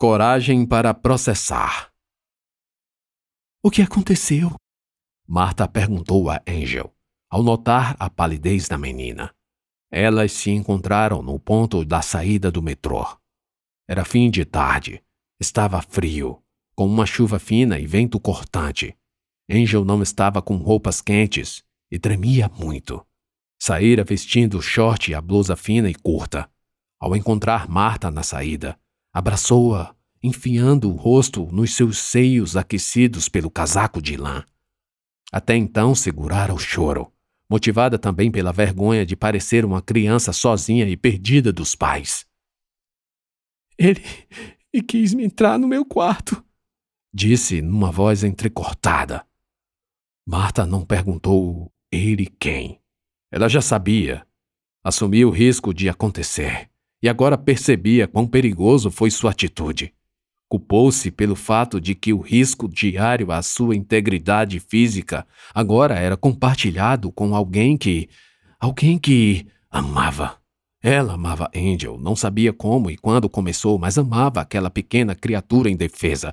Coragem para processar. O que aconteceu? Marta perguntou a Angel, ao notar a palidez da menina. Elas se encontraram no ponto da saída do metrô. Era fim de tarde. Estava frio, com uma chuva fina e vento cortante. Angel não estava com roupas quentes e tremia muito. Saíra vestindo o short e a blusa fina e curta. Ao encontrar Marta na saída, abraçou-a, enfiando o rosto nos seus seios aquecidos pelo casaco de lã. Até então segurara o choro, motivada também pela vergonha de parecer uma criança sozinha e perdida dos pais. Ele, ele quis me entrar no meu quarto, disse numa voz entrecortada. Marta não perguntou ele quem. Ela já sabia. Assumiu o risco de acontecer e agora percebia quão perigoso foi sua atitude. Culpou-se pelo fato de que o risco diário à sua integridade física agora era compartilhado com alguém que. alguém que amava. Ela amava Angel, não sabia como e quando começou, mas amava aquela pequena criatura indefesa,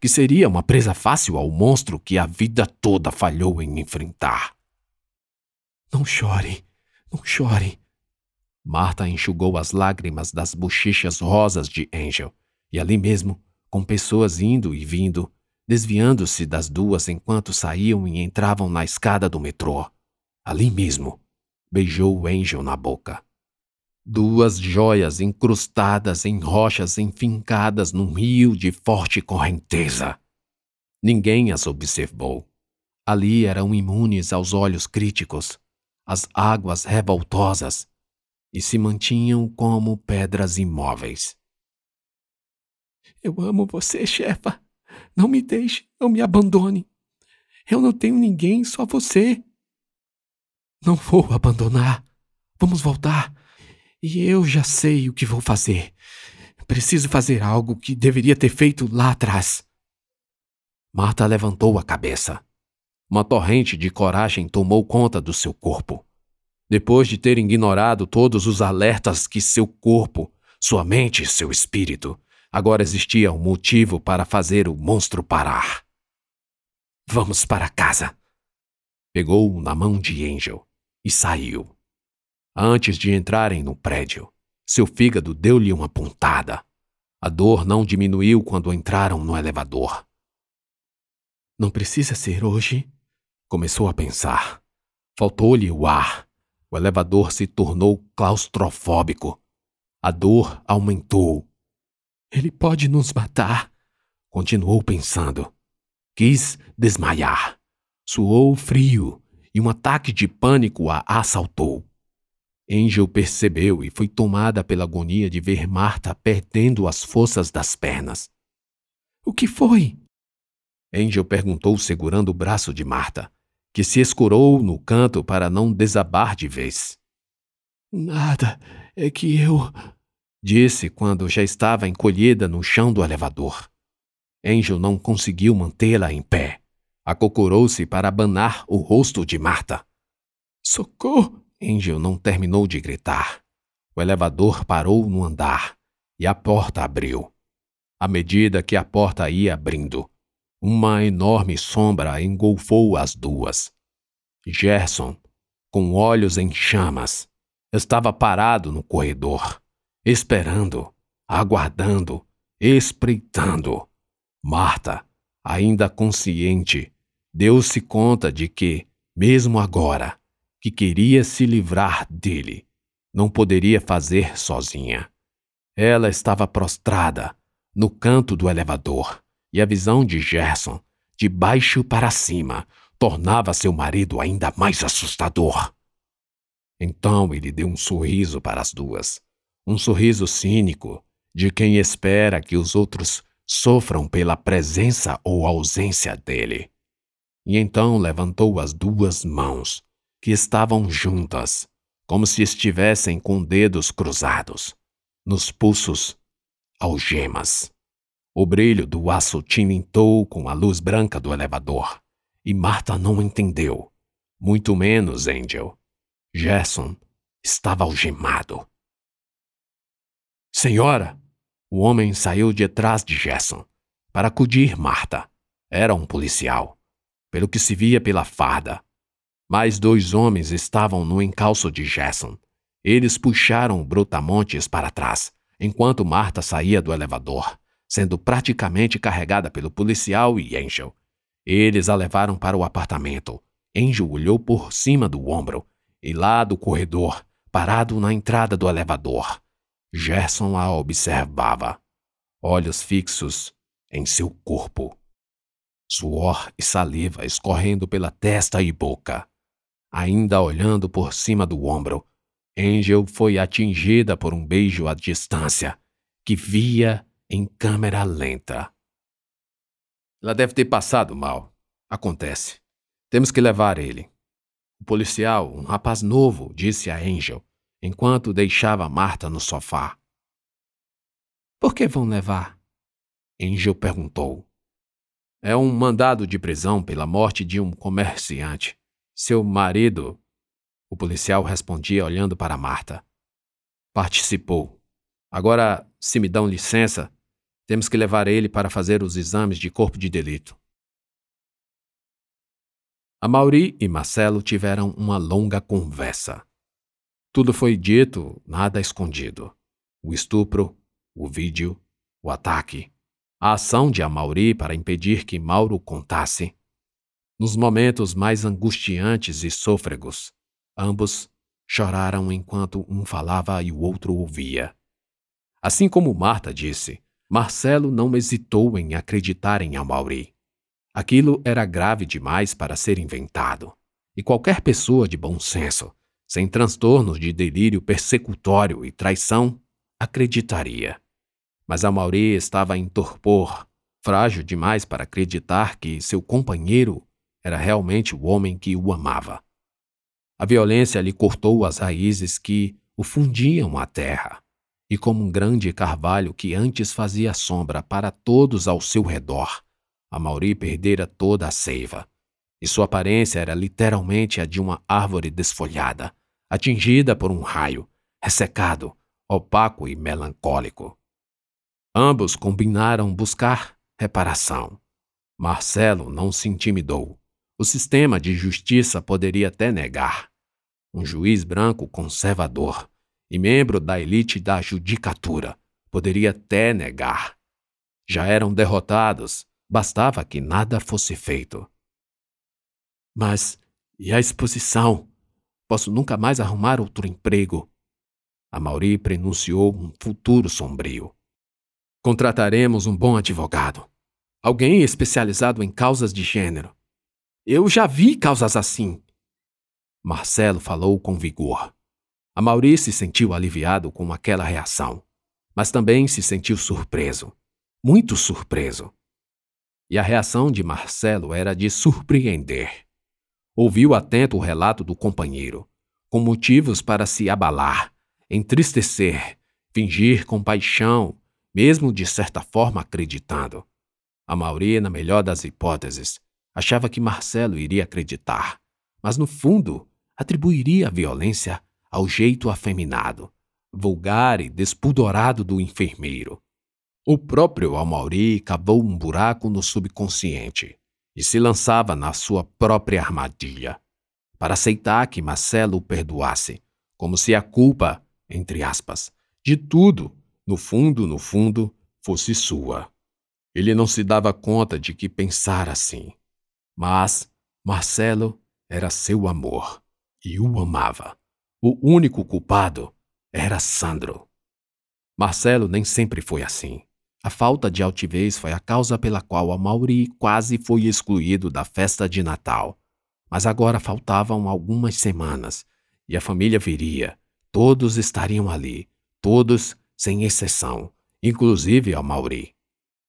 que seria uma presa fácil ao monstro que a vida toda falhou em enfrentar. Não chore, não chore. Marta enxugou as lágrimas das bochechas rosas de Angel, e ali mesmo com pessoas indo e vindo, desviando-se das duas enquanto saíam e entravam na escada do metrô. Ali mesmo, beijou Angel na boca. Duas joias incrustadas em rochas enfincadas num rio de forte correnteza. Ninguém as observou. Ali eram imunes aos olhos críticos, às águas revoltosas, e se mantinham como pedras imóveis. Eu amo você, chefa. Não me deixe, não me abandone. Eu não tenho ninguém, só você. Não vou abandonar. Vamos voltar. E eu já sei o que vou fazer. Preciso fazer algo que deveria ter feito lá atrás. Marta levantou a cabeça. Uma torrente de coragem tomou conta do seu corpo. Depois de ter ignorado todos os alertas que seu corpo, sua mente e seu espírito Agora existia um motivo para fazer o monstro parar. Vamos para casa. Pegou-o na mão de Angel e saiu. Antes de entrarem no prédio, seu fígado deu-lhe uma pontada. A dor não diminuiu quando entraram no elevador. Não precisa ser hoje, começou a pensar. Faltou-lhe o ar. O elevador se tornou claustrofóbico. A dor aumentou ele pode nos matar. Continuou pensando. Quis desmaiar. Suou frio e um ataque de pânico a assaltou. Angel percebeu e foi tomada pela agonia de ver Marta perdendo as forças das pernas. O que foi? Angel perguntou segurando o braço de Marta, que se escurou no canto para não desabar de vez. Nada, é que eu disse quando já estava encolhida no chão do elevador. Angel não conseguiu mantê-la em pé. Acocorou-se para abanar o rosto de Marta. Socorro! Angel não terminou de gritar. O elevador parou no andar e a porta abriu. À medida que a porta ia abrindo, uma enorme sombra engolfou as duas. Gerson, com olhos em chamas, estava parado no corredor esperando, aguardando, espreitando. Marta, ainda consciente, deu-se conta de que, mesmo agora, que queria se livrar dele, não poderia fazer sozinha. Ela estava prostrada, no canto do elevador, e a visão de Gerson, de baixo para cima, tornava seu marido ainda mais assustador. Então ele deu um sorriso para as duas um sorriso cínico de quem espera que os outros sofram pela presença ou ausência dele. E então levantou as duas mãos, que estavam juntas, como se estivessem com dedos cruzados, nos pulsos, algemas. O brilho do aço tinintou com a luz branca do elevador, e Marta não entendeu, muito menos Angel. Gerson estava algemado. Senhora! O homem saiu de trás de Gerson para acudir Marta. Era um policial, pelo que se via pela farda. Mais dois homens estavam no encalço de Gerson. Eles puxaram Brutamontes para trás, enquanto Marta saía do elevador, sendo praticamente carregada pelo policial e Angel. Eles a levaram para o apartamento. Angel olhou por cima do ombro e lá do corredor, parado na entrada do elevador. Gerson a observava, olhos fixos em seu corpo. Suor e saliva escorrendo pela testa e boca. Ainda olhando por cima do ombro, Angel foi atingida por um beijo à distância, que via em câmera lenta. Ela deve ter passado mal. Acontece. Temos que levar ele. O policial, um rapaz novo, disse a Angel, enquanto deixava Marta no sofá. Por que vão levar? Angel perguntou. É um mandado de prisão pela morte de um comerciante. Seu marido. O policial respondia olhando para Marta. Participou. Agora, se me dão licença, temos que levar ele para fazer os exames de corpo de delito. A Mauri e Marcelo tiveram uma longa conversa. Tudo foi dito, nada escondido. O estupro, o vídeo, o ataque, a ação de Amauri para impedir que Mauro contasse. Nos momentos mais angustiantes e sôfregos, ambos choraram enquanto um falava e o outro ouvia. Assim como Marta disse, Marcelo não hesitou em acreditar em Amauri. Aquilo era grave demais para ser inventado, e qualquer pessoa de bom senso, sem transtornos de delírio persecutório e traição, acreditaria. Mas Amauri estava em torpor, frágil demais para acreditar que seu companheiro era realmente o homem que o amava. A violência lhe cortou as raízes que o fundiam à terra e como um grande carvalho que antes fazia sombra para todos ao seu redor, a Mauri perdera toda a seiva, e sua aparência era literalmente a de uma árvore desfolhada, atingida por um raio, ressecado, opaco e melancólico. Ambos combinaram buscar reparação. Marcelo não se intimidou. O sistema de justiça poderia até negar. Um juiz branco conservador e membro da elite da judicatura, poderia até negar. Já eram derrotados, bastava que nada fosse feito. Mas e a exposição? Posso nunca mais arrumar outro emprego. A Mauri prenunciou um futuro sombrio. Contrataremos um bom advogado. Alguém especializado em causas de gênero. Eu já vi causas assim. Marcelo falou com vigor. A Mauri se sentiu aliviado com aquela reação, mas também se sentiu surpreso, muito surpreso. E a reação de Marcelo era de surpreender. Ouviu atento o relato do companheiro, com motivos para se abalar, entristecer, fingir compaixão, mesmo de certa forma acreditando. A Mauri, na melhor das hipóteses, achava que Marcelo iria acreditar, mas no fundo atribuiria a violência ao jeito afeminado, vulgar e despudorado do enfermeiro. O próprio Almauri cavou um buraco no subconsciente e se lançava na sua própria armadilha, para aceitar que Marcelo o perdoasse, como se a culpa, entre aspas, de tudo, no fundo, no fundo, fosse sua. Ele não se dava conta de que pensara assim. Mas Marcelo era seu amor e o amava. O único culpado era Sandro. Marcelo nem sempre foi assim. A falta de altivez foi a causa pela qual a Mauri quase foi excluído da festa de Natal. Mas agora faltavam algumas semanas e a família viria. Todos estariam ali, todos sem exceção, inclusive a Mauri.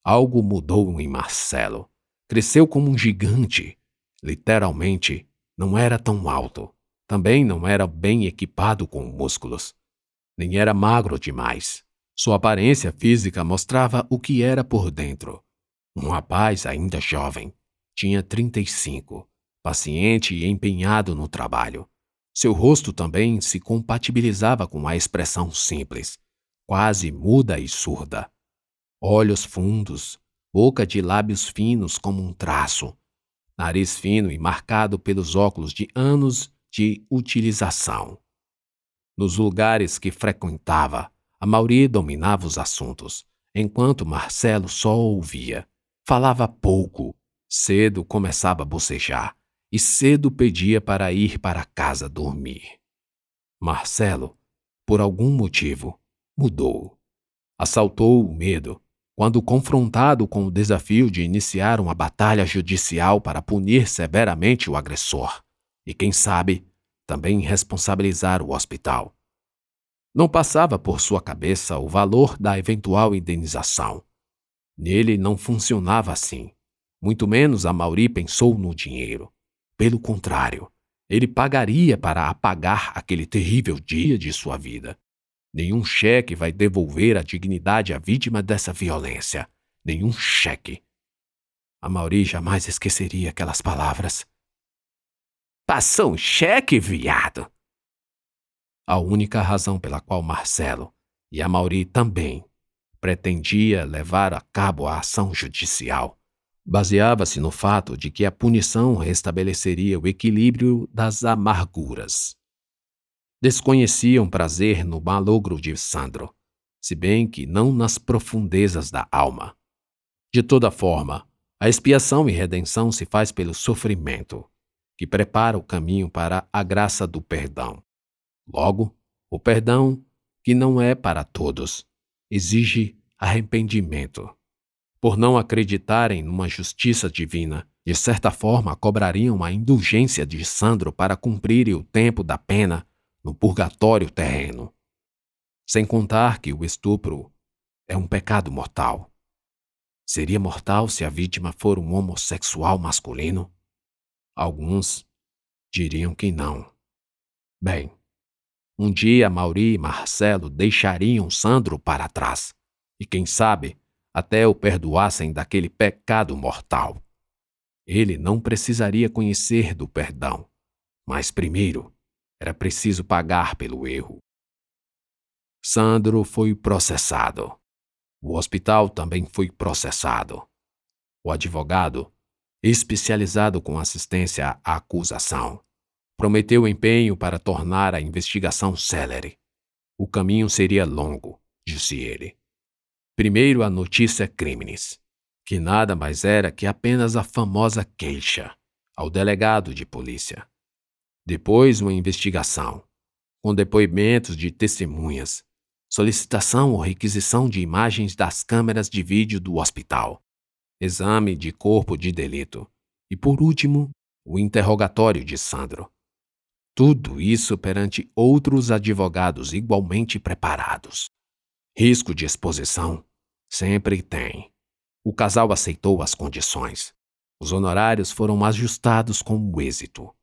Algo mudou em Marcelo. Cresceu como um gigante. Literalmente, não era tão alto. Também não era bem equipado com músculos. Nem era magro demais. Sua aparência física mostrava o que era por dentro. Um rapaz ainda jovem. Tinha 35, paciente e empenhado no trabalho. Seu rosto também se compatibilizava com a expressão simples, quase muda e surda, Olhos fundos, boca de lábios finos como um traço, nariz fino e marcado pelos óculos de anos de utilização. Nos lugares que frequentava, a Mauri dominava os assuntos, enquanto Marcelo só ouvia. Falava pouco, cedo começava a bocejar e cedo pedia para ir para casa dormir. Marcelo, por algum motivo, mudou. Assaltou o medo quando confrontado com o desafio de iniciar uma batalha judicial para punir severamente o agressor e, quem sabe, também responsabilizar o hospital. Não passava por sua cabeça o valor da eventual indenização. Nele não funcionava assim. Muito menos a Mauri pensou no dinheiro. Pelo contrário, ele pagaria para apagar aquele terrível dia de sua vida. Nenhum cheque vai devolver a dignidade à vítima dessa violência. Nenhum cheque. A Mauri jamais esqueceria aquelas palavras. Passou um cheque, viado! A única razão pela qual Marcelo, e a Mauri também, pretendia levar a cabo a ação judicial baseava-se no fato de que a punição restabeleceria o equilíbrio das amarguras desconheciam prazer no malogro de Sandro, se bem que não nas profundezas da alma. De toda forma, a expiação e redenção se faz pelo sofrimento, que prepara o caminho para a graça do perdão. Logo, o perdão, que não é para todos, exige arrependimento. Por não acreditarem numa justiça divina, de certa forma cobrariam a indulgência de Sandro para cumprir o tempo da pena no purgatório terreno. Sem contar que o estupro é um pecado mortal. Seria mortal se a vítima for um homossexual masculino? Alguns diriam que não. Bem, um dia Mauri e Marcelo deixariam Sandro para trás, e quem sabe até o perdoassem daquele pecado mortal. Ele não precisaria conhecer do perdão, mas primeiro era preciso pagar pelo erro. Sandro foi processado. O hospital também foi processado. O advogado, especializado com assistência à acusação, prometeu empenho para tornar a investigação célere. O caminho seria longo, disse ele. Primeiro a notícia crimes, que nada mais era que apenas a famosa queixa ao delegado de polícia. Depois, uma investigação, com depoimentos de testemunhas, solicitação ou requisição de imagens das câmeras de vídeo do hospital, exame de corpo de delito e, por último, o interrogatório de Sandro. Tudo isso perante outros advogados igualmente preparados. Risco de exposição? Sempre tem. O casal aceitou as condições. Os honorários foram ajustados com o êxito.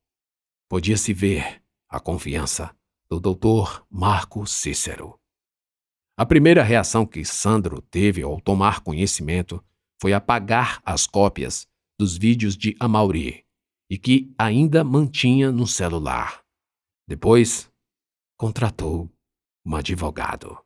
Podia-se ver a confiança do doutor Marco Cícero. A primeira reação que Sandro teve ao tomar conhecimento foi apagar as cópias dos vídeos de Amauri e que ainda mantinha no celular. Depois, contratou um advogado.